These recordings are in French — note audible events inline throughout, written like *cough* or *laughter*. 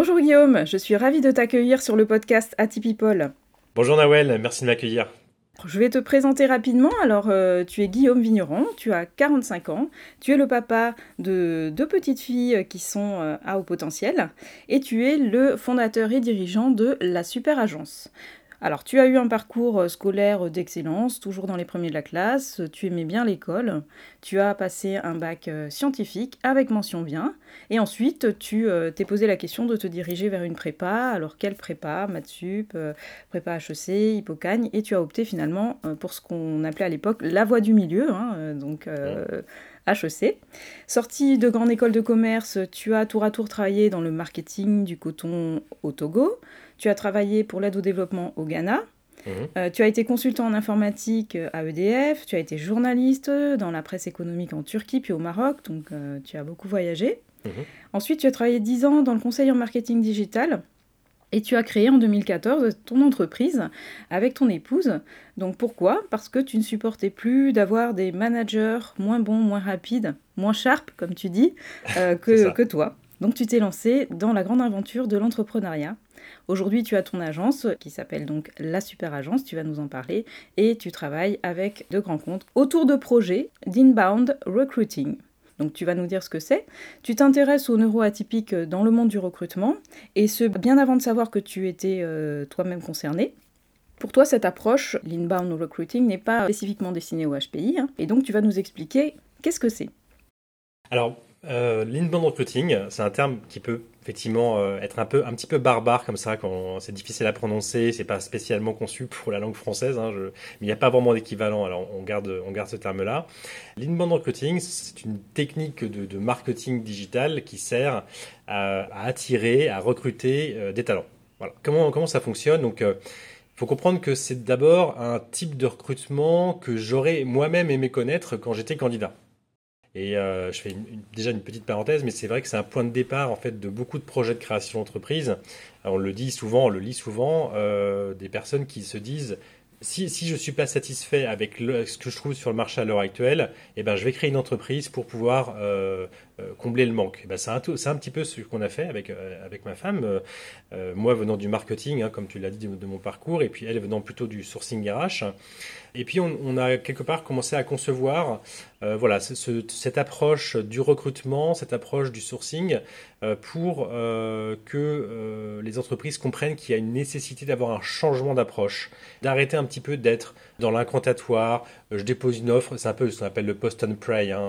Bonjour Guillaume, je suis ravie de t'accueillir sur le podcast Atypipol. Bonjour Nawel, merci de m'accueillir. Je vais te présenter rapidement. Alors, euh, tu es Guillaume Vigneron, tu as 45 ans, tu es le papa de deux petites filles qui sont euh, à haut potentiel et tu es le fondateur et dirigeant de la Super Agence. Alors, tu as eu un parcours euh, scolaire d'excellence, toujours dans les premiers de la classe, tu aimais bien l'école, tu as passé un bac euh, scientifique avec mention bien, et ensuite tu euh, t'es posé la question de te diriger vers une prépa. Alors, quelle prépa? Maths sup, prépa HEC, Hippocagne, et tu as opté finalement pour ce qu'on appelait à l'époque la voie du milieu, hein, donc HEC. Sorti de grande école de commerce, tu as tour à tour travaillé dans le marketing du coton au Togo. Tu as travaillé pour l'aide au développement au Ghana. Mhm. Euh, tu as été consultant en informatique euh, à EDF, tu as été journaliste dans la presse économique en Turquie puis au Maroc, donc euh, tu as beaucoup voyagé. Mhm. Ensuite, tu as travaillé 10 ans dans le conseil en marketing digital et tu as créé en 2014 ton entreprise avec ton épouse. Donc pourquoi? Parce que tu ne supportais plus d'avoir des managers moins bons, moins rapides, moins sharp, comme tu dis, *laughs* que, que toi. Donc tu t'es lancé dans la grande aventure de l'entrepreneuriat. Aujourd'hui, tu as ton agence qui s'appelle donc la Super Agence, tu vas nous en parler, et tu travailles avec de grands comptes autour de projets d'inbound recruiting. Donc tu vas nous dire ce que c'est. Tu t'intéresses aux neuroatypiques dans le monde du recrutement, et ce bien avant de savoir que tu étais euh, toi-même concerné. Pour toi, cette approche, l'inbound recruiting, n'est pas spécifiquement destinée au HPI, hein. et donc tu vas nous expliquer qu'est-ce que c'est. Alors, euh, L'inbound recruiting, c'est un terme qui peut effectivement euh, être un peu, un petit peu barbare comme ça quand c'est difficile à prononcer. C'est pas spécialement conçu pour la langue française, hein, mais il n'y a pas vraiment d'équivalent. Alors on garde, on garde ce terme-là. L'inbound recruiting, c'est une technique de, marketing digital qui sert à, attirer, à recruter euh, des talents. Voilà. Comment, comment ça fonctionne? Donc il faut comprendre que c'est d'abord un type de recrutement que j'aurais moi-même aimé connaître quand j'étais candidat. Et euh, je fais déjà une petite parenthèse, mais c'est vrai que c'est un point de départ en fait de beaucoup de projets de création d'entreprise. On le dit souvent, on le lit souvent, euh, des personnes qui se disent si, je ne suis pas satisfait avec ce que je trouve sur le marché à l'heure actuelle, eh ben, je vais créer une entreprise pour pouvoir euh, combler le manque. Eh ben, c'est, un, un, petit peu ce qu'on a fait avec, euh, avec ma femme. moi venant du marketing, hein, comme tu l'as dit de, mon parcours, et puis elle venant plutôt du sourcing RH. Et puis on, a quelque part commencé à concevoir voilà, ce, cette approche du recrutement, cette approche du sourcing, pour que les entreprises comprennent qu'il y a une nécessité d'avoir un changement d'approche, d'arrêter un petit peu d'être dans l'incantatoire. Je dépose une offre, c'est un peu ce qu'on appelle le post and pray. Hein.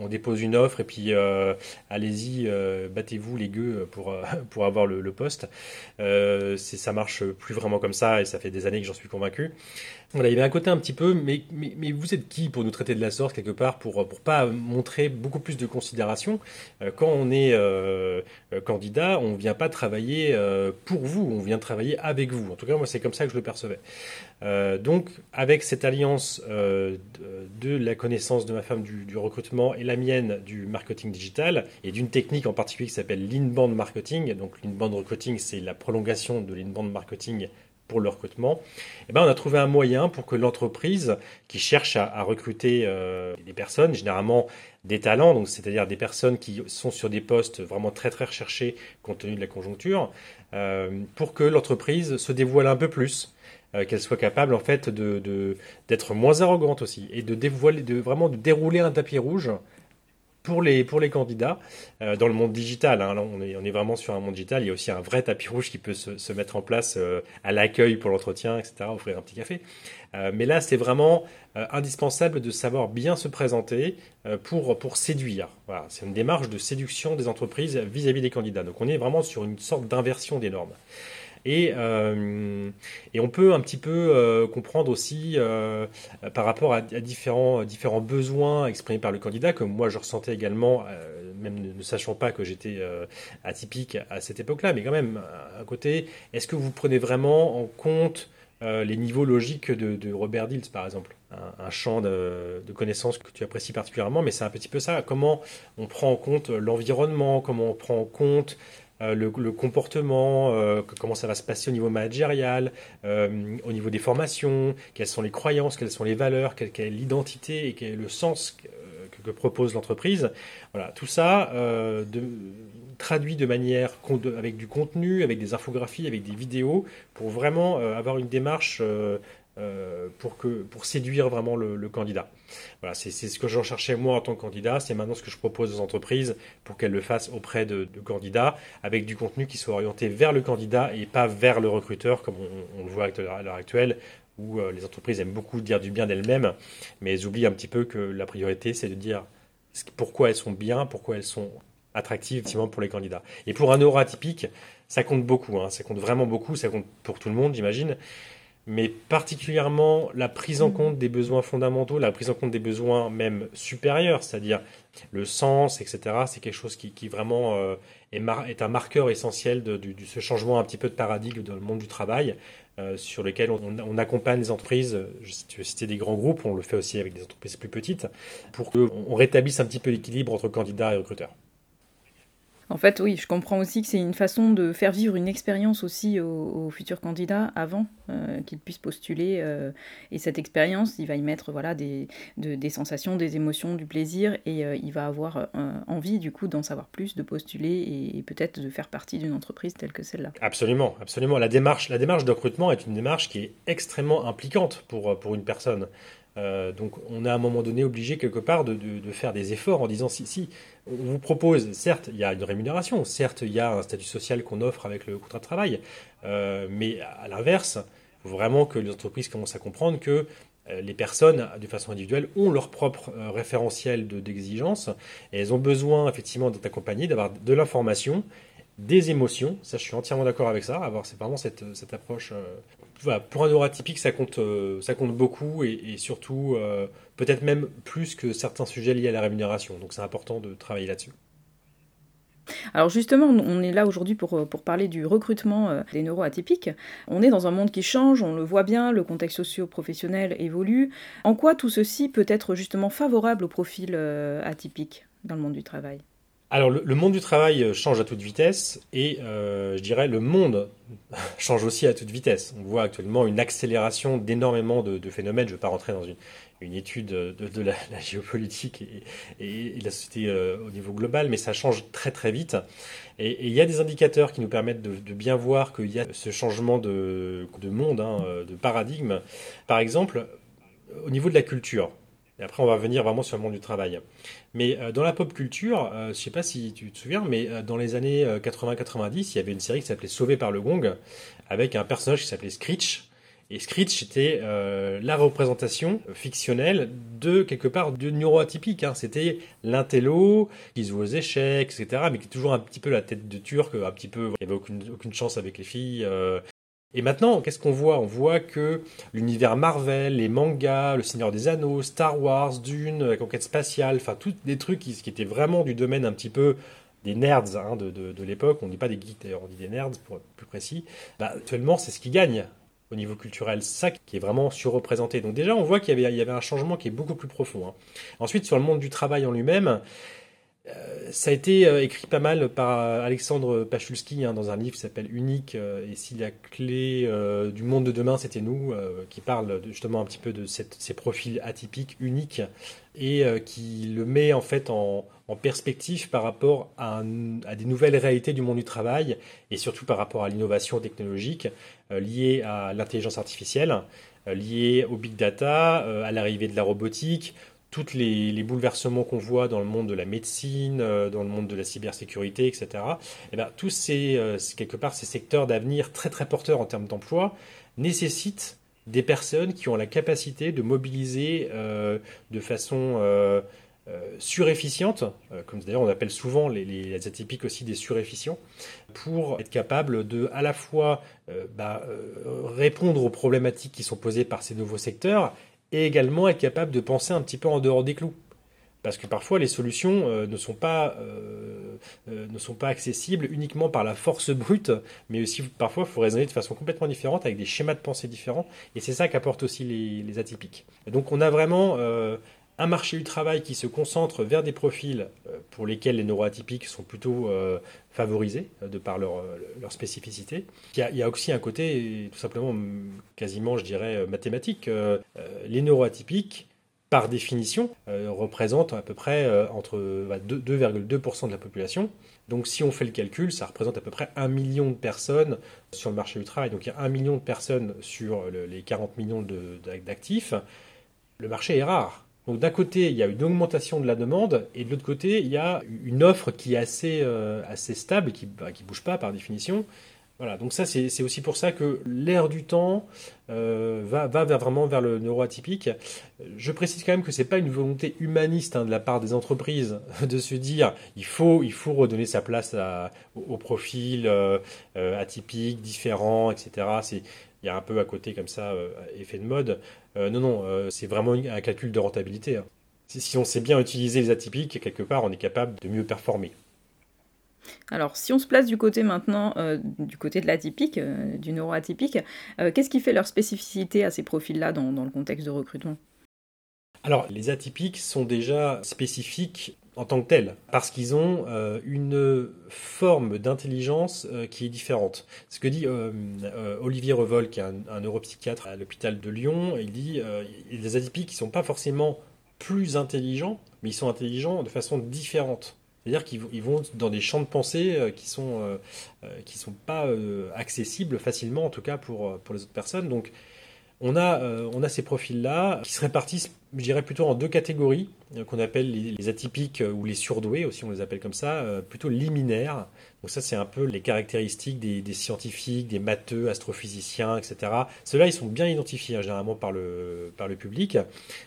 On, dépose une offre et puis euh, allez-y, euh, battez-vous les gueux pour, euh, *laughs* pour avoir le, le poste. ça marche plus vraiment comme ça et ça fait des années que j'en suis convaincu. Voilà, il y avait un côté un petit peu, mais, vous êtes qui pour nous traiter de la sorte quelque part, pour pour pas montrer beaucoup plus de considération Quand on est candidat, on vient pas travailler pour vous, on vient travailler avec vous. En tout cas, moi, c'est comme ça que je le percevais. donc, avec cette alliance euh, de, la connaissance de ma femme du, recrutement et la mienne du marketing digital et d'une technique en particulier qui s'appelle l'inbound marketing. Donc l'inbound recruiting, c'est la prolongation de l'inbound marketing pour le recrutement, eh ben, on a trouvé un moyen pour que l'entreprise qui cherche à, recruter euh, des personnes, généralement des talents, donc c'est-à-dire des personnes qui sont sur des postes vraiment très très recherchés compte tenu de la conjoncture, euh, pour que l'entreprise se dévoile un peu plus, euh, qu'elle soit capable en fait de d'être moins arrogante aussi et de dévoiler, de vraiment de dérouler un tapis rouge pour les, pour les candidats euh, dans le monde digital. Hein, on, est, vraiment sur un monde digital. Il y a aussi un vrai tapis rouge qui peut se, se mettre en place euh, à l'accueil pour l'entretien, etc., offrir un petit café. mais là, c'est vraiment indispensable de savoir bien se présenter pour, pour séduire. C'est une démarche de séduction des entreprises vis-à-vis -vis des candidats. Donc on est vraiment sur une sorte d'inversion des normes. Et, euh, et, on peut un petit peu euh, comprendre aussi euh, par rapport à, différents, besoins exprimés par le candidat, que moi je ressentais également, même ne, sachant pas que j'étais atypique à cette époque-là, mais quand même, à côté, est-ce que vous prenez vraiment en compte les niveaux logiques de, Robert Dills, par exemple? Un, champ de, connaissances que tu apprécies particulièrement, mais c'est un petit peu ça. Comment on prend en compte l'environnement, comment on prend en compte euh, le, comportement, euh, comment ça va se passer au niveau managérial, euh, au niveau des formations, quelles sont les croyances, quelles sont les valeurs, quelle, est l'identité et quel est le sens que, propose l'entreprise. Voilà, tout ça traduit de manière avec du contenu, avec des infographies, avec des vidéos, pour vraiment avoir une démarche pour, que, pour séduire vraiment le, candidat. Voilà, c'est ce que j'en cherchais moi en tant que candidat, c'est maintenant ce que je propose aux entreprises pour qu'elles le fassent auprès de, candidats, avec du contenu qui soit orienté vers le candidat et pas vers le recruteur, comme on, le voit à l'heure actuelle, où les entreprises aiment beaucoup dire du bien d'elles-mêmes, mais elles oublient un petit peu que la priorité, c'est de dire pourquoi elles sont bien, pourquoi elles sont attractives pour les candidats. Et pour un euro atypique, ça compte beaucoup, hein. ça compte vraiment beaucoup, ça compte pour tout le monde, j'imagine, mais particulièrement la prise en mm. compte des besoins fondamentaux, la prise en compte des besoins même supérieurs, c'est-à-dire le sens, etc. C'est quelque chose qui, vraiment euh, est, un marqueur essentiel de, ce changement un petit peu de paradigme dans le monde du travail, euh, sur lequel on, accompagne les entreprises. Je, tu des grands groupes, on le fait aussi avec des entreprises plus petites, pour qu'on rétablisse un petit peu l'équilibre entre candidats et recruteurs. En fait, oui, je comprends aussi que c'est une façon de faire vivre une expérience aussi aux, futurs candidats avant euh, qu'ils puissent postuler. Euh, et cette expérience, il va y mettre voilà, des, des sensations, des émotions, du plaisir, et euh, il va avoir envie du coup d'en savoir plus, de postuler et, peut-être de faire partie d'une entreprise telle que celle-là. Absolument, absolument. La démarche, la démarche de recrutement est une démarche qui est extrêmement impliquante pour, pour une personne. Euh, donc on est à un moment donné obligé quelque part de, faire des efforts en disant si, on vous propose, certes il y a une rémunération, certes il y a un statut social qu'on offre avec le contrat de travail, euh, mais à l'inverse, il faut vraiment que les entreprises commencent à comprendre que euh, les personnes, de façon individuelle, ont leur propre référentiel d'exigence et elles ont besoin effectivement d'être accompagnées, d'avoir de l'information des émotions. Ça, je suis entièrement d'accord avec ça. Avoir, c'est vraiment cette, cette approche. Euh, pour un neuroatypique, ça compte, euh, ça compte beaucoup et, surtout, euh, peut-être même plus que certains sujets liés à la rémunération. Donc, c'est important de travailler là-dessus. Alors justement, on est là aujourd'hui pour, pour, parler du recrutement des neuroatypiques. On est dans un monde qui change, on le voit bien, le contexte socio-professionnel évolue. En quoi tout ceci peut être justement favorable au profil atypique dans le monde du travail? Alors le, monde du travail euh, change à toute vitesse et euh, je dirais le monde *laughs* change aussi à toute vitesse. On voit actuellement une accélération d'énormément de, phénomènes. Je ne vais pas rentrer dans une, étude de, *laughs* la, géopolitique et, de la société euh, au niveau global, mais ça change très très vite. Et il y a des indicateurs qui nous permettent de, bien voir qu'il y a ce changement de, monde, hein, de paradigme. Par exemple, au niveau de la culture. Et après, on va venir vraiment sur le monde du travail. Mais euh, dans la pop culture, euh, je sais pas si tu te souviens, mais euh, dans les années 80-90, il y avait une série qui s'appelait Sauvé par le Gong, avec un personnage qui s'appelait Screech. Et Screech était la représentation fictionnelle de quelque part de neuroatypique. Hein. C'était l'intello qui se voit aux échecs, etc. Mais qui est toujours un petit peu la tête de turc, un petit peu, il n'y avait aucune, aucune chance avec les filles. Et maintenant, qu'est-ce qu'on voit? On voit que l'univers Marvel, les mangas, Le Seigneur des Anneaux, Star Wars, Dune, la conquête spatiale, enfin, tous des trucs qui, étaient vraiment du domaine un petit peu des nerds hein, de, l'époque, on ne dit pas des geeks d'ailleurs, on dit des nerds pour être plus précis, bah, actuellement c'est ce qui gagne au niveau culturel, ça qui est vraiment surreprésenté. Donc déjà on voit qu'il y, avait, un changement qui est beaucoup plus profond. Hein. Ensuite sur le monde du travail en lui-même, ça a été euh, écrit pas mal par euh, Alexandre Pachulski hein, dans un livre qui s'appelle Unique et si la clé du monde de demain c'était nous, qui parle justement un petit peu de ces profils atypiques, uniques et qui le met en fait en, perspective par rapport à, des nouvelles réalités du monde du travail et surtout par rapport à l'innovation technologique liée à l'intelligence artificielle, liée au big data, à l'arrivée de la robotique, tous les, bouleversements qu'on voit dans le monde de la médecine, euh, dans le monde de la cybersécurité, etc., eh bien, tous ces, euh, ces secteurs d'avenir très très porteurs en termes d'emploi nécessitent des personnes qui ont la capacité de mobiliser euh, de façon surefficiente, comme d'ailleurs on appelle souvent les, les, atypiques aussi des surefficients, pour être capable de à la fois bah, répondre aux problématiques qui sont posées par ces nouveaux secteurs et également être capable de penser un petit peu en dehors des clous. Parce que parfois les solutions euh, ne, sont pas, euh, euh, ne sont pas accessibles uniquement par la force brute, mais aussi parfois il faut raisonner de façon complètement différente, avec des schémas de pensée différents, et c'est ça qu'apportent aussi les, atypiques. donc on a vraiment un marché du travail qui se concentre vers des profils pour lesquels les neuroatypiques sont plutôt favorisés de par leur, spécificité. Il y, a, il y, a, aussi un côté tout simplement quasiment, je dirais, mathématique. les neuroatypiques par définition, représente à peu près entre 2,2% de la population. Donc si on fait le calcul, ça représente à peu près 1 million de personnes sur le marché du travail. Donc il y a 1 million de personnes sur les 40 millions d'actifs. Le marché est rare. Donc d'un côté, il y a une augmentation de la demande, et de l'autre côté, il y a une offre qui est assez, euh, assez stable, qui ne bah, bouge pas par définition. Voilà, donc ça c'est aussi pour ça que l'ère du temps euh, va, va vraiment vers le neuroatypique. Je précise quand même que ce n'est pas une volonté humaniste hein, de la part des entreprises *laughs* de se dire il faut, il faut redonner sa place au, profil euh, atypique, différent, etc. Il y a un peu à côté comme ça effet de mode. Euh, non, non, euh, c'est vraiment un calcul de rentabilité. Hein. Si, on sait bien utiliser les atypiques, quelque part, on est capable de mieux performer. Alors, si on se place du côté maintenant, euh, du côté de l'atypique, du neuroatypique, qu'est-ce qui fait leur spécificité à ces profils-là dans, le contexte de recrutement? Alors, les atypiques sont déjà spécifiques en tant que tels, parce qu'ils ont euh, une forme d'intelligence euh, qui est différente. Ce que dit euh, Olivier Revol, qui est un, neuropsychiatre à l'hôpital de Lyon, il dit il y a des atypiques qui sont pas forcément plus intelligents, mais ils sont intelligents de façon différente. C'est-à-dire qu'ils vont dans des champs de pensée qui sont qui sont pas accessibles facilement, en tout cas pour pour les autres personnes. Donc on a, on a ces profils-là qui se répartissent, je dirais, plutôt en deux catégories. Euh, qu'on appelle les, atypiques euh, ou les surdoués aussi, on les appelle comme ça, euh, plutôt liminaires. Donc ça, c'est un peu les caractéristiques des, scientifiques, des matheux, astrophysiciens, etc. Ceux-là, ils sont bien identifiés hein, généralement par le, par le public.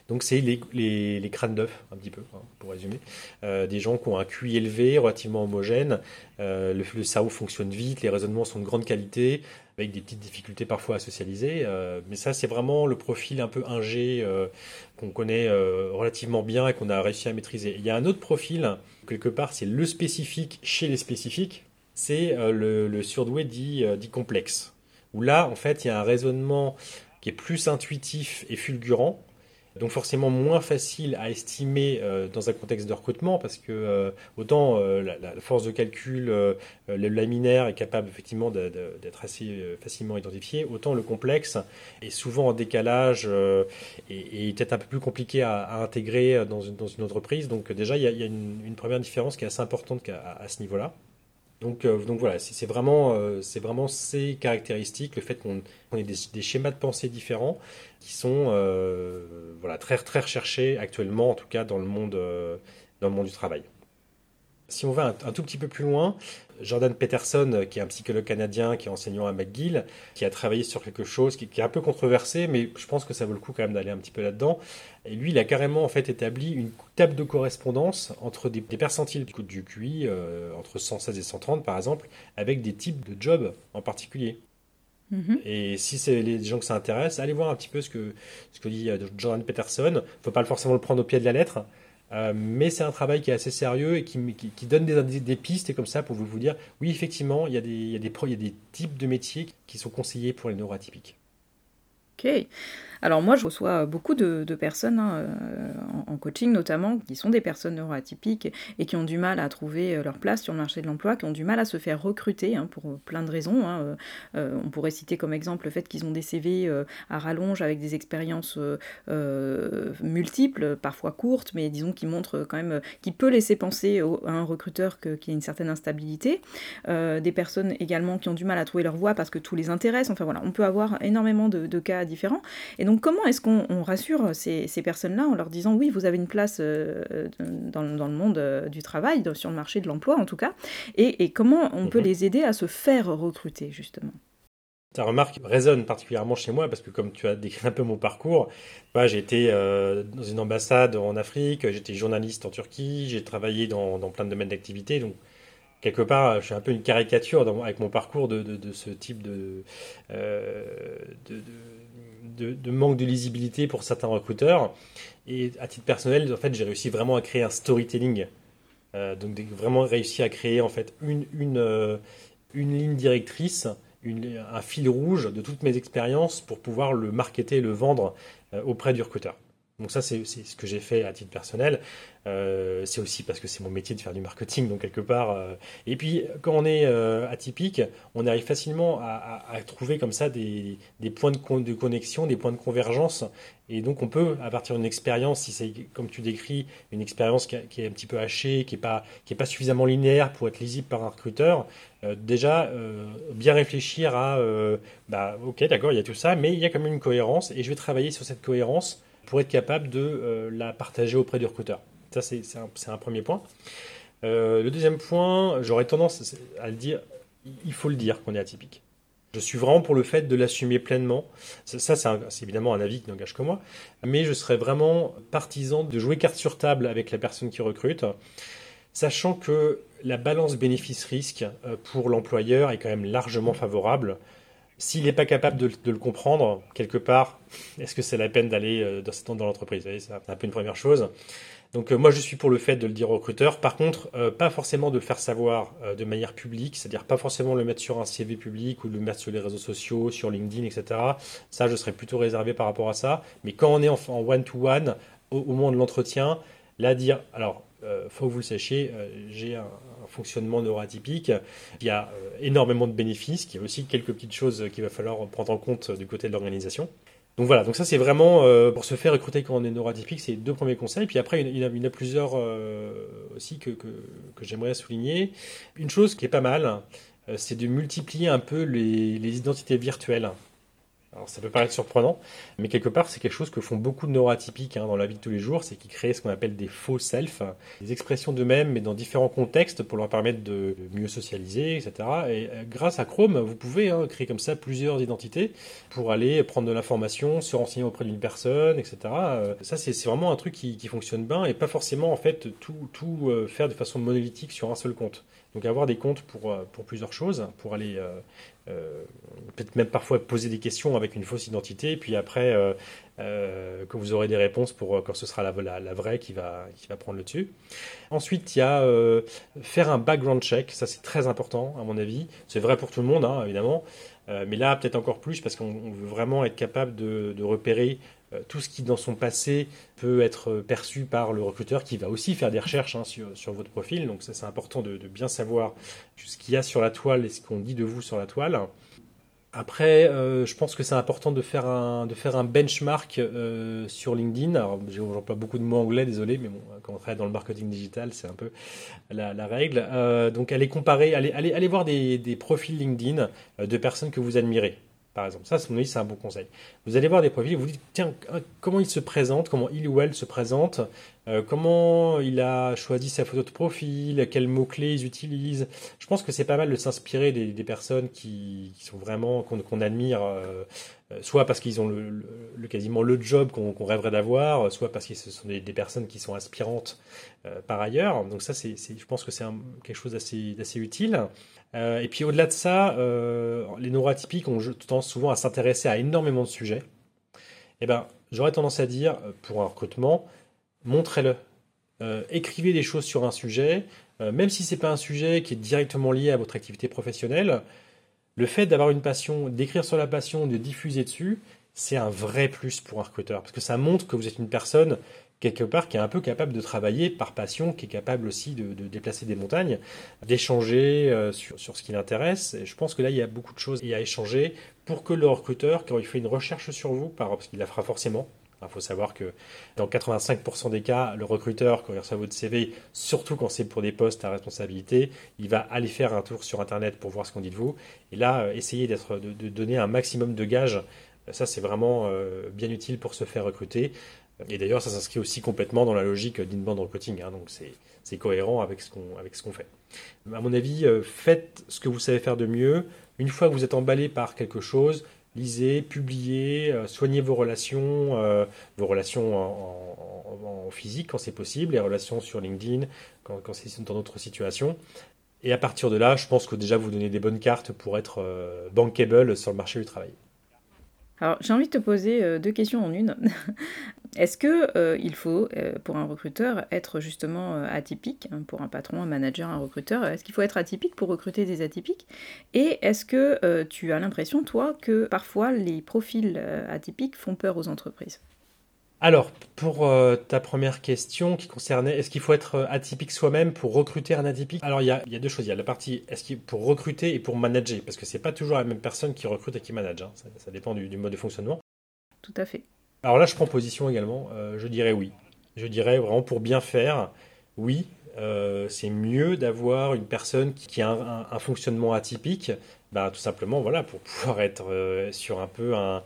Donc c'est les, les, crânes d'œufs, un petit peu, hein, pour résumer. des gens qui ont un QI élevé, relativement homogène. le, le cerveau fonctionne vite, les raisonnements sont de grande qualité, avec des petites difficultés parfois à socialiser. mais ça, c'est vraiment le profil un peu ingé qu'on connaît relativement bien qu'on a réussi à maîtriser. Il y a un autre profil, quelque part, c'est le spécifique chez les spécifiques, c'est euh, le, surdoué dit, euh, dit complexe. Où là, en fait, il y a un raisonnement qui est plus intuitif et fulgurant, donc forcément moins facile à estimer euh, dans un contexte de recrutement parce que euh, autant euh, la, force de calcul, le laminaire est capable effectivement d'être assez facilement identifié, autant le complexe est souvent en décalage et, peut-être un peu plus compliqué à, intégrer dans une, dans une, entreprise. Donc déjà il y a, une, première différence qui est assez importante à ce niveau-là. Donc, euh, donc voilà, c'est vraiment, euh, c'est vraiment ces caractéristiques, le fait qu'on ait des, schémas de pensée différents qui sont euh, voilà, très, très recherchés actuellement, en tout cas dans le monde, dans le monde du travail. Si on va un, tout petit peu plus loin, Jordan Peterson, qui est un psychologue canadien, qui est enseignant à McGill, qui a travaillé sur quelque chose qui, est un peu controversé, mais je pense que ça vaut le coup quand même d'aller un petit peu là-dedans. Et lui, il a carrément en fait établi une table de correspondance entre des, percentiles du, du QI, euh, entre 116 et 130 par exemple, avec des types de jobs en particulier. Mm-hmm. Et si c'est les gens que ça intéresse, allez voir un petit peu ce que, ce que dit euh, Jordan Peterson. Faut pas forcément le prendre au pied de la lettre, euh, mais c'est un travail qui est assez sérieux et qui, qui, donne des, des, pistes et comme ça pour vous, vous dire, oui, effectivement, il y, a des, il, y a des, il y a des types de métiers qui sont conseillés pour les neuroatypiques. Ok. Alors moi, je reçois beaucoup de, personnes hein, euh, en, coaching notamment, qui sont des personnes neuroatypiques et qui ont du mal à trouver euh, leur place sur le marché de l'emploi, qui ont du mal à se faire recruter hein, pour plein de raisons. Hein. Euh, on pourrait citer comme exemple le fait qu'ils ont des CV à rallonge avec des expériences multiples, parfois courtes, mais disons qui montrent quand même, qui peut laisser penser à un recruteur qu'il y a une certaine instabilité. des personnes également qui ont du mal à trouver leur voie parce que tout les intéresse. Enfin voilà, on peut avoir énormément de, cas différents. Donc comment est-ce qu'on rassure ces, personnes-là en leur disant oui, vous avez une place euh, dans, le monde euh, du travail, sur le marché de l'emploi en tout cas, et, comment on peut mhm. les aider à se faire recruter justement? Ta remarque résonne particulièrement chez moi parce que comme tu as décrit un peu mon parcours, j'ai été euh, dans une ambassade en Afrique, j'étais journaliste en Turquie, j'ai travaillé dans, plein de domaines d'activité, donc quelque part, je suis un peu une caricature avec mon parcours de, ce type de, de, manque de lisibilité pour certains recruteurs. Et à titre personnel, en fait, j'ai réussi vraiment à créer un storytelling. Euh, donc, vraiment réussi à créer en fait euh, une ligne directrice, une, un fil rouge de toutes mes expériences pour pouvoir le marketer et le vendre euh, auprès du recruteur. Donc ça, c'est ce que j'ai fait à titre personnel. Euh, c'est aussi parce que c'est mon métier de faire du marketing, donc quelque part. Euh. Et puis, quand on est euh, atypique, on arrive facilement à, trouver comme ça des, points de, connexion, des points de convergence. Et donc, on peut, à partir d'une expérience, si c'est, comme tu décris, une expérience qui, est un petit peu hachée, qui n'est pas, pas suffisamment linéaire pour être lisible par un recruteur, déjà, bien réfléchir à, bah, ok, d'accord, il y a tout ça, mais il y a quand même une cohérence, et je vais travailler sur cette cohérence pour être capable de la partager auprès du recruteur. Ça, c'est un, premier point. Euh, le deuxième point, j'aurais tendance à le dire, il faut le dire qu'on est atypique. Je suis vraiment pour le fait de l'assumer pleinement. Ça, c'est évidemment un avis qui n'engage que moi. Mais je serais vraiment partisan de jouer carte sur table avec la personne qui recrute, sachant que la balance bénéfice-risque euh, pour l'employeur est quand même largement favorable. S'il n'est pas capable de, le comprendre, quelque part, est-ce que c'est la peine d'aller euh, dans, dans l'entreprise? C'est un peu une première chose. Donc euh, moi je suis pour le fait de le dire au recruteur. Par contre, euh, pas forcément de le faire savoir de manière publique, c'est-à-dire pas forcément le mettre sur un CV public ou le mettre sur les réseaux sociaux, sur LinkedIn, etc. Ça, je serais plutôt réservé par rapport à ça. Mais quand on est en one-to-one, au, moment de l'entretien, là dire, alors, faut que vous le sachiez, j'ai un, fonctionnement neuroatypique, il y a énormément de bénéfices, il y a aussi quelques petites choses qu'il va falloir prendre en compte du côté de l'organisation. Donc voilà, donc ça c'est vraiment euh, pour se faire recruter quand on est neuroatypique, c'est les deux premiers conseils. Puis après, il y en a, plusieurs euh, aussi que, que, j'aimerais souligner. Une chose qui est pas mal, euh, c'est de multiplier un peu les identités virtuelles. Alors ça peut paraître surprenant, mais quelque part c'est quelque chose que font beaucoup de neuroatypiques hein, dans la vie de tous les jours, c'est qu'ils créent ce qu'on appelle des faux self, des expressions d'eux-mêmes mais dans différents contextes pour leur permettre de mieux socialiser, etc. Et euh, grâce à Chrome, vous pouvez hein, créer comme ça plusieurs identités pour aller prendre de l'information, se renseigner auprès d'une personne, etc. Euh, ça c'est vraiment un truc qui, fonctionne bien et pas forcément en fait tout, tout euh, faire de façon monolithique sur un seul compte. Donc avoir des comptes pour, pour plusieurs choses, pour aller euh, peut-être même parfois poser des questions avec une fausse identité, puis après euh, euh, que vous aurez des réponses pour quand ce sera la, vraie qui va, qui va prendre le dessus. Ensuite, il y a faire un background check, ça c'est très important à mon avis. C'est vrai pour tout le monde, hein, évidemment, mais là peut-être encore plus parce qu'on veut vraiment être capable de, repérer euh, tout ce qui dans son passé peut être perçu par le recruteur qui va aussi faire des recherches hein, sur, votre profil. Donc ça c'est important de, bien savoir ce qu'il y a sur la toile et ce qu'on dit de vous sur la toile. Après, euh, je pense que c'est important de faire un, benchmark euh, sur LinkedIn. Alors, j'emploie beaucoup de mots anglais, désolé, mais bon, quand on travaille dans le marketing digital, c'est un peu la, règle. donc, allez comparer, allez voir des, des profils LinkedIn de personnes que vous admirez par exemple. Ça, c'est un bon conseil. Vous allez voir des profils, vous dites, tiens, comment il se présente, comment il ou elle se présente, euh, comment il a choisi sa photo de profil, quels mots-clés ils utilisent. Je pense que c'est pas mal de s'inspirer des, personnes qui, sont vraiment, qu'on admire, euh, euh, soit parce qu'ils ont le, quasiment le job qu'on rêverait d'avoir, soit parce que ce sont des, personnes qui sont aspirantes par ailleurs. Donc ça, je pense que c'est quelque chose d'assez utile. Euh, et puis au-delà de ça, euh, les neuroatypiques ont tendance souvent à s'intéresser à énormément de sujets. Eh ben, j'aurais tendance à dire, euh, pour un recrutement, montrez-le. écrivez des choses sur un sujet, même si ce n'est pas un sujet qui est directement lié à votre activité professionnelle. Le fait d'avoir une passion, d'écrire sur la passion, de diffuser dessus, c'est un vrai plus pour un recruteur, parce que ça montre que vous êtes une personne quelque part qui est un peu capable de travailler par passion, qui est capable aussi de, déplacer des montagnes, d'échanger euh, sur, ce qui l'intéresse. Et je pense que là, il y a beaucoup de choses à échanger pour que le recruteur, quand il fait une recherche sur vous, parce qu'il la fera forcément, il faut savoir que dans 85% des cas, le recruteur, quand il reçoit votre CV, surtout quand c'est pour des postes à responsabilité, il va aller faire un tour sur Internet pour voir ce qu'on dit de vous. Et là, euh, essayer de, donner un maximum de gages ça, c'est vraiment euh, bien utile pour se faire recruter. Et d'ailleurs, ça s'inscrit aussi complètement dans la logique d'inbound recruiting. Hein, donc c'est cohérent avec ce qu'on fait. À mon avis, euh, faites ce que vous savez faire de mieux. Une fois que vous êtes emballé par quelque chose, lisez, publiez, euh, soignez vos relations, euh, vos relations en, physique quand c'est possible, les relations sur LinkedIn quand, quand c'est dans d'autres situations. Et à partir de là, je pense que déjà vous donnez des bonnes cartes pour être bankable sur le marché du travail. Alors, j'ai envie de te poser deux questions en une. *laughs* Est-ce que euh, il faut, euh, pour un recruteur, être justement euh, atypique, hein, pour un patron, un manager, un recruteur, est-ce qu'il faut être atypique pour recruter des atypiques? Et est-ce que tu as l'impression, toi, que parfois les profils atypiques font peur aux entreprises? Alors, pour euh, ta première question qui concernait est-ce qu'il faut être euh, atypique soi-même pour recruter un atypique? Alors, il y, a, deux choses. Il y a la partie est-ce qu'il pour recruter et pour manager, parce que c'est pas toujours la même personne qui recrute et qui manage. Hein. Ça, dépend du, mode de fonctionnement. Tout à fait. Alors là, je prends position également. Euh, je dirais oui. Je dirais vraiment pour bien faire, oui. c'est mieux d'avoir une personne qui a un fonctionnement atypique bah, tout simplement voilà, pour *laughs* pouvoir être euh, sur un peu un,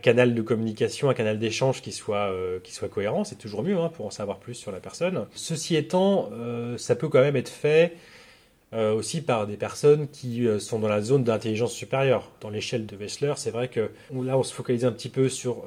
canal de communication, un canal d'échange qui, soit euh, qui soit cohérent. C'est toujours mieux hein, pour en savoir plus sur la personne. Ceci étant, euh, ça peut quand même être fait aussi par des personnes qui sont dans la zone d'intelligence supérieure. Dans l'échelle de Wechsler, c'est vrai que là, on se focalise un petit peu sur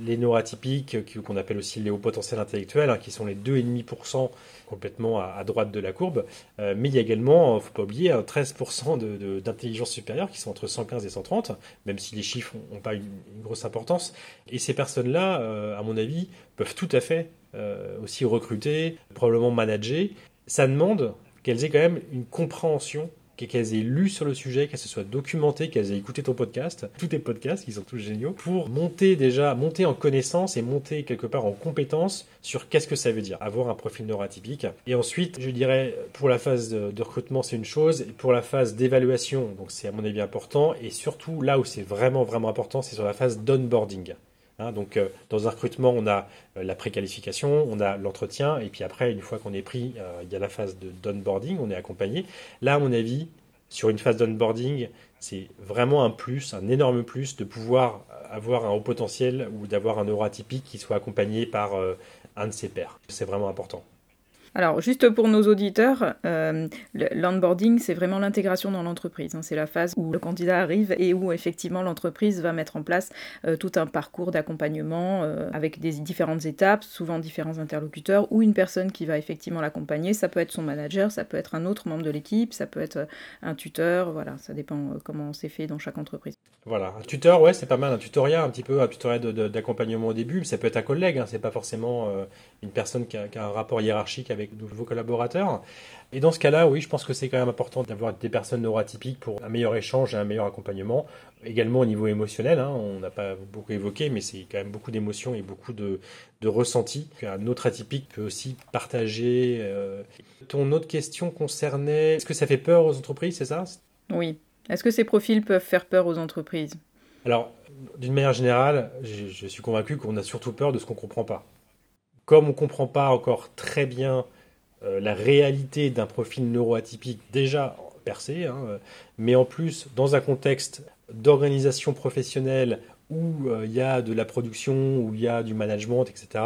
les neuroatypiques, qu'on appelle aussi les hauts potentiels intellectuels, hein, qui sont les 2,5% complètement à, droite de la courbe. Euh, mais il y a également, il ne faut pas oublier, 13% d'intelligence supérieure qui sont entre 115 et 130, même si les chiffres n'ont pas une, grosse importance. Et ces personnes-là, euh, à mon avis, peuvent tout à fait euh, aussi recruter, probablement manager. Ça demande qu'elles aient quand même une compréhension qu'elles aient lu sur le sujet, qu'elles se soient documentées, qu'elles aient écouté ton podcast, tous tes podcasts qui sont tous géniaux, pour monter déjà, monter en connaissance et monter quelque part en compétence sur qu'est-ce que ça veut dire, avoir un profil neuroatypique. Et ensuite, je dirais, pour la phase de, recrutement, c'est une chose, et pour la phase d'évaluation, donc c'est à mon avis important, et surtout là où c'est vraiment, vraiment important, c'est sur la phase d'onboarding. Hein, donc, euh, dans un recrutement, on a euh, la préqualification, on a l'entretien, et puis après, une fois qu'on est pris, euh, il y a la phase de d'onboarding, on est accompagné. Là, à mon avis, sur une phase d'onboarding, c'est vraiment un plus, un énorme plus de pouvoir avoir un haut potentiel ou d'avoir un neuroatypique qui soit accompagné par un de ses pairs. C'est vraiment important. Alors, juste pour nos auditeurs, euh, l'onboarding, c'est vraiment l'intégration dans l'entreprise. Hein. C'est la phase où le candidat arrive et où effectivement l'entreprise va mettre en place euh, tout un parcours d'accompagnement euh, avec des différentes étapes, souvent différents interlocuteurs, ou une personne qui va effectivement l'accompagner. Ça peut être son manager, ça peut être un autre membre de l'équipe, ça peut être un tuteur, voilà, ça dépend comment c'est fait dans chaque entreprise. Voilà, un tuteur, ouais, c'est pas mal, un tutoriel, un petit peu, un tutoriel d'accompagnement au début, ça peut être un collègue, hein. c'est pas forcément une personne qui a, qui a un rapport hiérarchique avec de vos collaborateurs. Et dans ce cas-là, oui, je pense que c'est quand même important d'avoir des personnes neuroatypiques pour un meilleur échange et un meilleur accompagnement. Également au niveau émotionnel, hein, on n'a pas beaucoup évoqué, mais c'est quand même beaucoup d'émotions et beaucoup de, de ressentis qu'un autre atypique peut aussi partager. Euh. Ton autre question concernait, est-ce que ça fait peur aux entreprises, c'est ça? Oui. Est-ce que ces profils peuvent faire peur aux entreprises? Alors, d'une manière générale, je, je suis convaincu qu'on a surtout peur de ce qu'on ne comprend pas. Comme on ne comprend pas encore très bien euh, la réalité d'un profil neuroatypique déjà percé, hein, euh, mais en plus dans un contexte d'organisation professionnelle où euh, il y a de la production, où il y a du management, etc.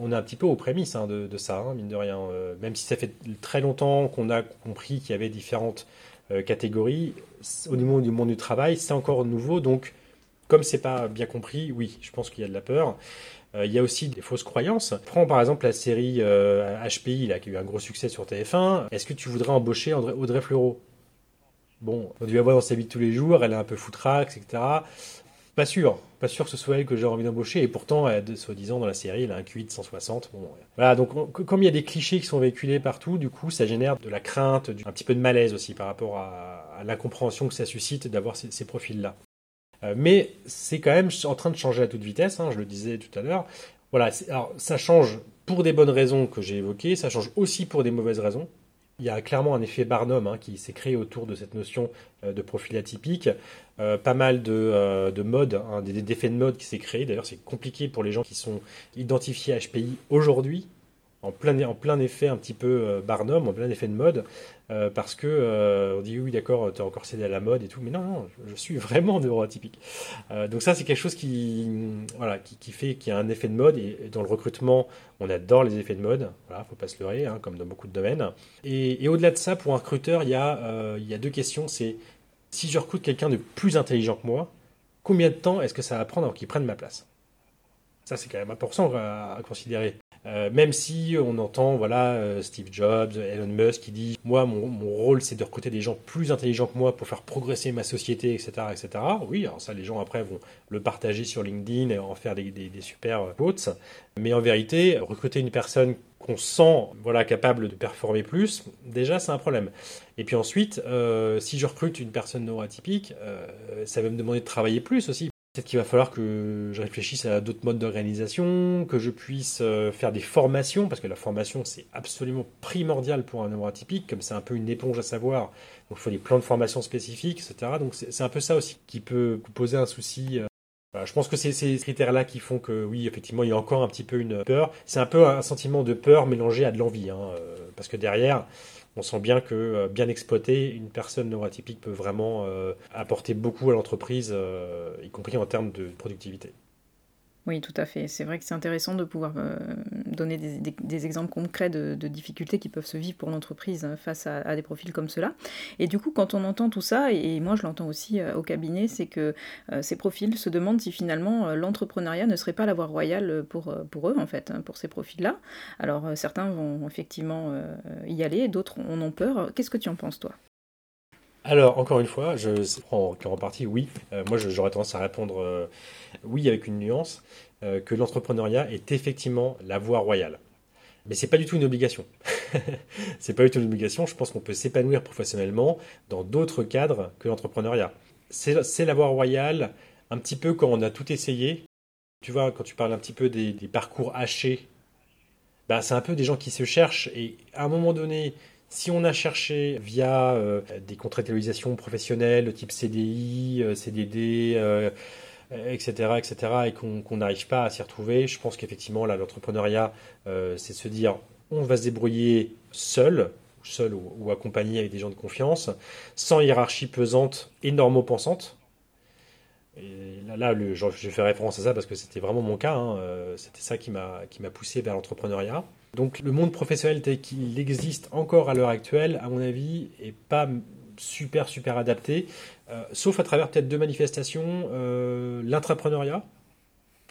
On est un petit peu aux prémices hein, de, ça, hein, mine de rien. même si ça fait très longtemps qu'on a compris qu'il y avait différentes catégories, au niveau du monde du travail, c'est encore nouveau. Donc, comme c'est pas bien compris, oui, je pense qu'il y a de la peur. Euh, il y a aussi des fausses croyances. Prends par exemple la série HPI euh, là, qui a eu un gros succès sur TF1. Est-ce que tu voudrais embaucher Audrey, Fleurot? Bon, on dû la voir dans sa vie de tous les jours, elle est un peu foutraque, etc. Pas sûr, pas sûr que ce soit elle que j'ai envie d'embaucher. Et pourtant, soi-disant, dans la série, elle a un QI de 160. Bon, voilà, donc comme il y a des clichés qui sont véhiculés partout, du coup, ça génère de la crainte, un petit peu de malaise aussi par rapport à, l'incompréhension que ça suscite d'avoir ces profils-là. Euh, mais c'est quand même en train de changer à toute vitesse, hein, je le disais tout à l'heure. Voilà, alors ça change pour des bonnes raisons que j'ai évoquées, ça change aussi pour des mauvaises raisons. Il y a clairement un effet Barnum hein, qui s'est créé autour de cette notion euh, de profil atypique. Euh, pas mal de, de modes, hein, d'effets de mode qui s'est créé. D'ailleurs, c'est compliqué pour les gens qui sont identifiés HPI aujourd'hui en plein, en plein effet un petit peu euh, Barnum, en plein effet de mode, euh, parce que euh, on dit oui d'accord, tu as encore cédé à la mode et tout, mais non, je, suis *laughs* vraiment neuroatypique. donc ça c'est quelque chose qui, voilà, qui, fait qu'il y a un effet de mode, et, dans le recrutement, on adore les effets de mode, voilà, faut pas se leurrer, hein, comme dans beaucoup de domaines. Et, au-delà de ça, pour un recruteur, il y a, y a deux questions, c'est si je recrute quelqu'un de plus intelligent que moi, combien de temps est-ce que ça va prendre avant qu'il prenne ma place? Ça, c'est quand même important à considérer. Euh, même si on entend voilà euh, Steve Jobs, Elon Musk qui dit moi mon, rôle c'est de recruter des gens plus intelligents que moi pour faire progresser ma société etc etc. Oui alors ça les gens après vont le partager sur LinkedIn et en faire des, super quotes. Mais en vérité recruter une personne qu'on sent voilà capable de performer plus, déjà c'est un problème. Et puis ensuite, euh, si je recrute une personne neuroatypique, ça va me demander de travailler plus aussi Peut-être qu'il va falloir que je réfléchisse à d'autres modes d'organisation, que je puisse euh, faire des formations, parce que la formation c'est absolument primordial pour un neuroatypique, comme c'est un peu une éponge à savoir, donc il faut des plans de formation spécifiques, etc. Donc c'est un peu ça aussi qui peut poser un souci. Euh. je pense que c'est ces critères-là qui font que oui, effectivement, il y a encore un petit peu une peur. C'est un peu un sentiment de peur mélangé à de l'envie, hein, euh, parce que derrière, on sent bien que euh, bien exploité, une personne neuroatypique peut vraiment euh, apporter beaucoup à l'entreprise, euh, y compris en termes de productivité. Oui, tout à fait. C'est vrai que c'est intéressant de pouvoir donner des, exemples concrets de, difficultés qui peuvent se vivre pour l'entreprise hein, face à, des profils comme cela. Et du coup, quand on entend tout ça, et, moi je l'entends aussi euh, au cabinet, c'est que euh, ces profils se demandent si finalement euh, l'entrepreneuriat ne serait pas la voie royale pour, pour eux, en fait, hein, pour ces profils-là. Alors certains vont effectivement y aller, d'autres en ont peur. Qu'est-ce que tu en penses, toi? Alors, encore une fois, je prends en partie oui. Moi, j'aurais tendance à répondre oui avec une nuance, euh, que l'entrepreneuriat est effectivement la voie royale. Mais c'est pas du tout une obligation. *laughs* c'est pas du tout une obligation. Je pense qu'on peut s'épanouir professionnellement dans d'autres cadres que l'entrepreneuriat. C'est la voie royale, un petit peu quand on a tout essayé. Tu vois, quand tu parles un petit peu des, parcours hachés, bah, c'est un peu des gens qui se cherchent et à un moment donné, si on a cherché via euh, des contractualisations professionnelles de type CDI, euh, CDD, etc., etc., et qu'on n'arrive pas à s'y retrouver, je pense qu'effectivement, là, l'entrepreneuriat, euh, c'est de se dire, on va se débrouiller seul, seul ou, accompagné avec des gens de confiance, sans hiérarchie pesante et normopensante. Et là, là le, je, fais référence à ça parce que c'était vraiment mon cas, hein, c'était ça qui m'a poussé vers l'entrepreneuriat. Donc le monde professionnel tel qu'il existe encore à l'heure actuelle, à mon avis, est pas super super adapté, euh, sauf à travers peut-être deux manifestations, euh, l'intrapreneuriat,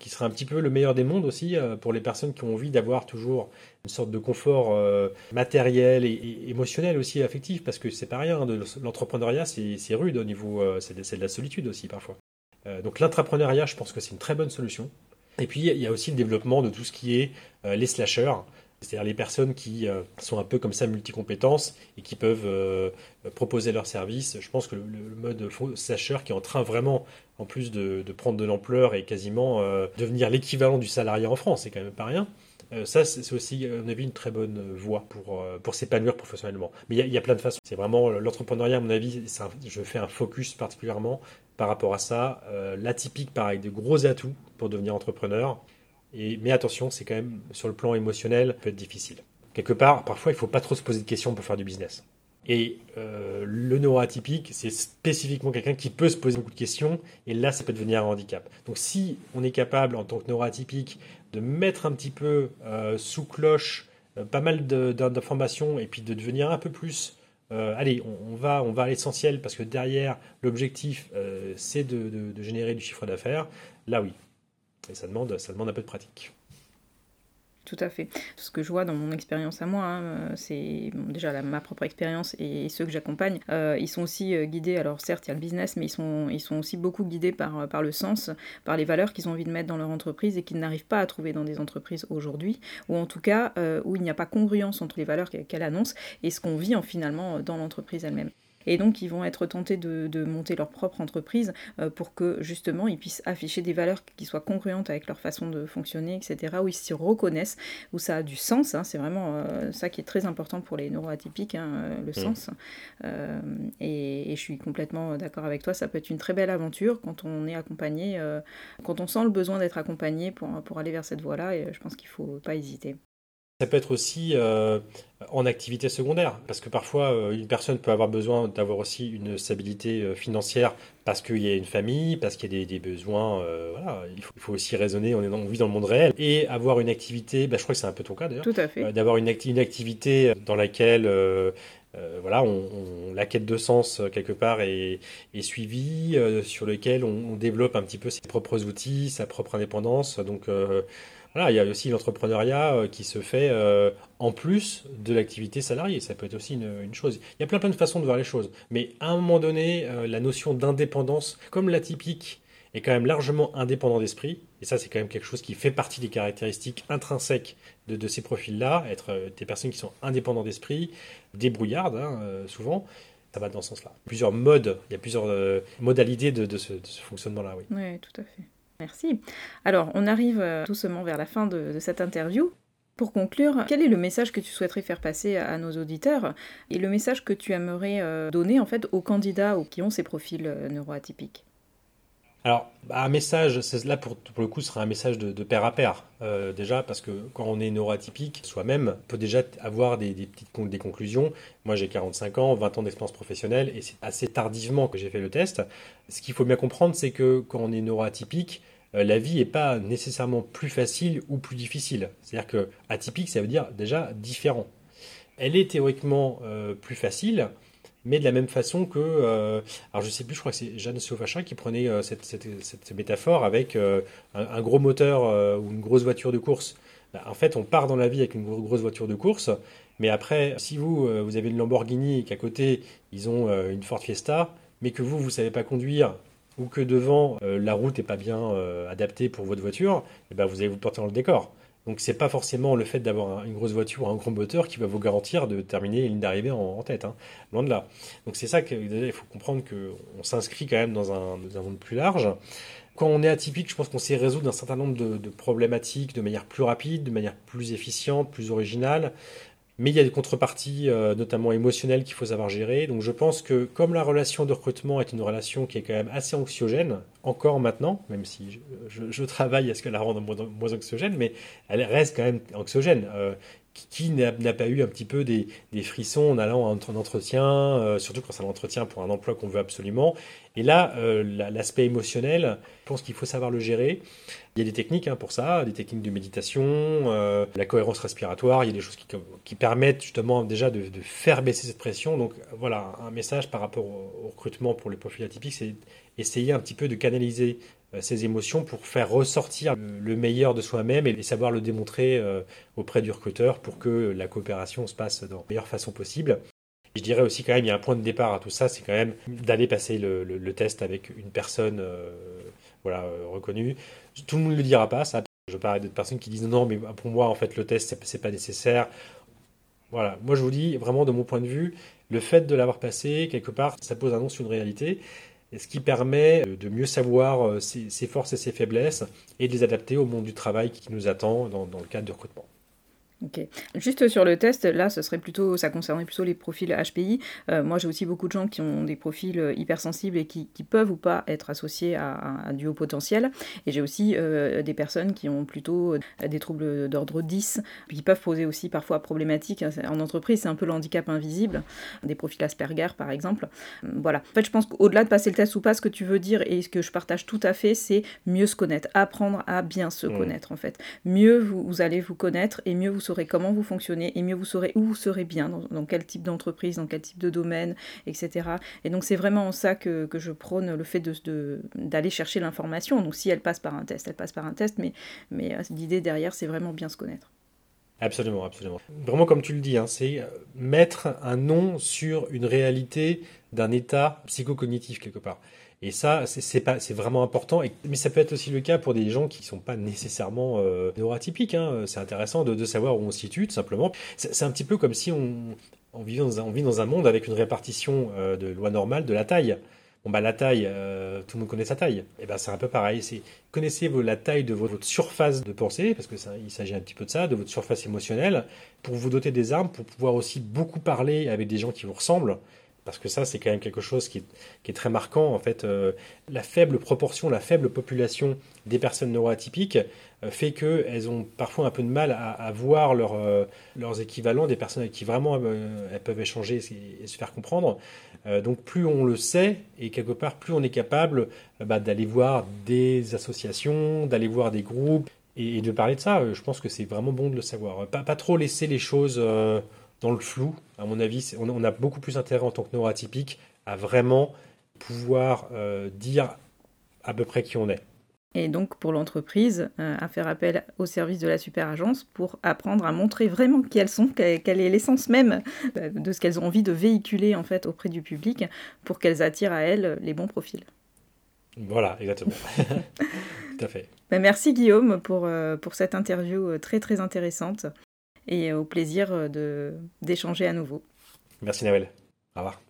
qui serait un petit peu le meilleur des mondes aussi euh, pour les personnes qui ont envie d'avoir toujours une sorte de confort euh, matériel et, émotionnel aussi affectif, parce que c'est pas rien, hein, l'entrepreneuriat c'est rude au niveau, euh, c'est de, la solitude aussi parfois. Euh, donc l'intrapreneuriat, je pense que c'est une très bonne solution. Et puis il y a aussi le développement de tout ce qui est les slashers. C'est-à-dire les personnes qui euh, sont un peu comme ça multicompétences et qui peuvent euh, proposer leurs services. Je pense que le, le mode slasher qui est en train vraiment, en plus de, prendre de l'ampleur et quasiment euh, devenir l'équivalent du salarié en France, c'est quand même pas rien. Ça, c'est aussi, à mon avis, une très bonne voie pour, pour s'épanouir professionnellement. Mais il y, a plein de façons. C'est vraiment l'entrepreneuriat, à mon avis, je fais un focus particulièrement par rapport à ça. Euh, L'atypique, pareil, de gros atouts pour devenir entrepreneur. Mais attention, c'est quand même sur le plan émotionnel, peut être difficile. Quelque part, parfois, il faut pas trop se poser de questions pour faire du business. Et euh, le neuroatypique, c'est spécifiquement quelqu'un qui peut se poser beaucoup de questions, et là, ça peut devenir un handicap. Donc, si on est capable, en tant que neuroatypique, de mettre un petit peu euh, sous cloche euh, pas mal d'informations, et puis de devenir un peu plus allez, on, va, on va à l'essentiel parce que derrière, l'objectif, c'est de, générer du chiffre d'affaires. Là, oui. Ça demande, ça demande un peu de pratique. Tout à fait. Ce que je vois dans mon expérience à moi, hein, c'est bon, déjà ma propre expérience et, ceux que j'accompagne, euh, ils sont aussi euh, guidés. Alors certes, il y a le business, mais ils sont, ils sont aussi beaucoup guidés par, par le sens, par les valeurs qu'ils ont envie de mettre dans leur entreprise et qu'ils n'arrivent pas à trouver dans des entreprises aujourd'hui, ou en tout cas euh, où il n'y a pas congruence entre les valeurs qu'elle qu annonce et ce qu'on vit en, finalement dans l'entreprise elle-même. Et donc, ils vont être tentés de, de monter leur propre entreprise euh, pour que justement ils puissent afficher des valeurs qui soient congruentes avec leur façon de fonctionner, etc., où ils s'y reconnaissent, où ça a du sens. Hein, c'est vraiment euh, ça qui est très important pour les neuroatypiques, hein, euh, le mmh. sens. Euh, et, et, je suis complètement d'accord avec toi, ça peut être une très belle aventure quand on est accompagné, euh, quand on sent le besoin d'être accompagné pour, pour aller vers cette voie-là, et je pense qu'il ne faut pas hésiter. Ça peut être aussi euh, en activité secondaire, parce que parfois euh, une personne peut avoir besoin d'avoir aussi une stabilité euh, financière parce qu'il y a une famille, parce qu'il y a des, des besoins. Euh, voilà, il faut, il faut, aussi raisonner. On, est dans, on vit dans le monde réel et avoir une activité. Bah, je crois que c'est un peu ton cas d'ailleurs. Tout à fait. Euh, d'avoir une, acti une, activité dans laquelle euh, voilà, on, on, la quête de sens quelque part est, est suivie, sur lequel on, on, développe un petit peu ses propres outils, sa propre indépendance. Donc voilà, il y a aussi l'entrepreneuriat euh, qui se fait euh, en plus de l'activité salariée. Ça peut être aussi une, chose. Il y a plein plein de façons de voir les choses. Mais à un moment donné, euh, la notion d'indépendance, comme l'atypique, est quand même largement indépendant d'esprit. Et ça, c'est quand même quelque chose qui fait partie des caractéristiques intrinsèques de, de ces profils-là, être des personnes qui sont indépendants d'esprit, débrouillardes hein, souvent. ça va dans ce sens-là. Plusieurs modes, il y a plusieurs modalités de, ce, fonctionnement-là, oui. Oui, tout à fait. Merci. Alors, on arrive doucement vers la fin de cette interview. Pour conclure, quel est le message que tu souhaiterais faire passer à nos auditeurs et le message que tu aimerais euh, donner en fait aux candidats qui ont ces profils euh, neuroatypiques? Alors, un message, là pour, le coup, ce sera un message de, pair à pair, euh, déjà, parce que quand on est neuroatypique, soi-même peut déjà avoir des, petites des conclusions. Moi, j'ai 45 ans, 20 ans d'expérience professionnelle, et c'est assez tardivement que j'ai fait le test. Ce qu'il faut bien comprendre, c'est que quand on est neuroatypique, euh, la vie n'est pas nécessairement plus facile ou plus difficile. C'est-à-dire que atypique, ça veut dire déjà différent. Elle est théoriquement euh, plus facile, mais de la même façon que, euh, alors je sais plus, je crois que c'est Jeanne Sofachin qui prenait cette, métaphore avec un, gros moteur ou une grosse voiture de course. Bah, en fait, on part dans la vie avec une grosse voiture de course, mais après, si vous, vous avez une Lamborghini et qu'à côté, ils ont une Ford Fiesta, mais que vous, vous ne savez pas conduire ou que devant euh, la route n'est pas bien euh, adaptée pour votre voiture, et eh ben, vous allez vous porter dans le décor. Donc c'est pas forcément le fait d'avoir une grosse voiture un gros moteur qui va vous garantir de terminer une d'arrivée en, tête, hein. loin de là. Donc c'est ça qu'il faut comprendre qu'on s'inscrit quand même dans un, monde plus large. Quand on est atypique, je pense qu'on sait résoudre un certain nombre de, problématiques de manière plus rapide, de manière plus efficiente, plus originale. Mais il y a des contreparties, euh, notamment émotionnelles, qu'il faut savoir gérer. Donc je pense que comme la relation de recrutement est une relation qui est quand même assez anxiogène, encore maintenant, même si je, travaille à ce qu'elle la rende moins, anxiogène, mais elle reste quand même anxiogène. Euh, qui n'a pas eu un petit peu des, frissons en allant un entretien, euh, surtout quand c'est un entretien pour un emploi qu'on veut absolument. Et là, euh, l'aspect émotionnel, je pense qu'il faut savoir le gérer. Il y a des techniques hein, pour ça, des techniques de méditation, euh, la cohérence respiratoire, il y a des choses qui, permettent justement déjà de, faire baisser cette pression. Donc voilà, un message par rapport au recrutement pour les profils atypiques, c'est essayer un petit peu de canaliser euh, ses émotions pour faire ressortir le meilleur de soi-même et savoir le démontrer euh, auprès du recruteur pour que la coopération se passe dans la meilleure façon possible. Je dirais aussi quand même, il y a un point de départ à tout ça, c'est quand même d'aller passer le, test avec une personne euh, voilà, reconnue. Tout le monde ne le dira pas, ça. Je parle de personnes qui disent non, mais pour moi, en fait, le test, c'est pas nécessaire. Voilà, moi je vous dis vraiment de mon point de vue, le fait de l'avoir passé, quelque part, ça pose un nom sur une réalité ce qui permet de mieux savoir euh, ses, forces et ses faiblesses et de les adapter au monde du travail qui nous attend dans, le cadre de recrutement. Ok. Juste sur le test, là, ce serait plutôt, ça concernerait plutôt les profils HPI. Euh, moi, j'ai aussi beaucoup de gens qui ont des profils euh, hypersensibles et qui, peuvent ou pas être associés à, du haut potentiel. Et j'ai aussi euh, des personnes qui ont plutôt des troubles d'ordre 10, qui peuvent poser aussi parfois problématiques. En entreprise, c'est un peu le handicap invisible, des profils Asperger, par exemple. Voilà. En fait, je pense qu'au-delà de passer le test ou pas, ce que tu veux dire et ce que je partage tout à fait, c'est mieux se connaître, apprendre à bien se mmh. connaître, en fait. Mieux vous, vous allez vous connaître et mieux vous comment vous fonctionnez et mieux vous saurez où vous serez bien, dans, quel type d'entreprise, dans quel type de domaine, etc. Et donc c'est vraiment en ça que, je prône le fait d'aller de, d'aller chercher l'information. Donc si elle passe par un test, elle passe par un test, mais, mais euh, l'idée derrière, c'est vraiment bien se connaître. Absolument, absolument. Vraiment comme tu le dis, hein, c'est euh, mettre un nom sur une réalité d'un état psychocognitif quelque part. Et ça, c'est pas, c'est vraiment important. mais ça peut être aussi le cas pour des gens qui sont pas nécessairement euh. Hein. C'est intéressant de, savoir où on se situe, tout simplement. C'est un petit peu comme si on, vit dans un, monde avec une répartition euh, de loi normale de la taille. Bon bah la taille, euh, tout le monde connaît sa taille. Et eh ben c'est un peu pareil. C'est connaissez la taille de votre, surface de pensée, parce que il s'agit un petit peu de ça, de votre surface émotionnelle, pour vous doter des armes, pour pouvoir aussi beaucoup parler avec des gens qui vous ressemblent parce que ça, c'est quand même quelque chose qui est, très marquant. En fait, euh, la faible proportion, la faible population des personnes neuroatypiques euh, fait qu'elles ont parfois un peu de mal à, voir euh, leurs équivalents, des personnes avec qui vraiment elles peuvent échanger et, se faire comprendre. donc, plus on le sait, et quelque part, plus on est capable bah, d'aller voir des associations, d'aller voir des groupes, et, de parler de ça. Je pense que c'est vraiment bon de le savoir. Pas, pas trop laisser les choses dans le flou. À mon avis, on a beaucoup plus intérêt en tant que neuroatypique à vraiment pouvoir euh, dire à peu près qui on est. Et donc pour l'entreprise, euh, à faire appel au service de la super agence pour apprendre à montrer vraiment qui elles sont, quelle est l'essence même euh, de ce qu'elles ont envie de véhiculer en fait auprès du public pour qu'elles attirent à elles les bons profils. Voilà, exactement. *laughs* Tout à fait. Ben, merci Guillaume pour, pour cette interview très très intéressante et au plaisir euh, d'échanger à nouveau. Merci Noël. Au revoir.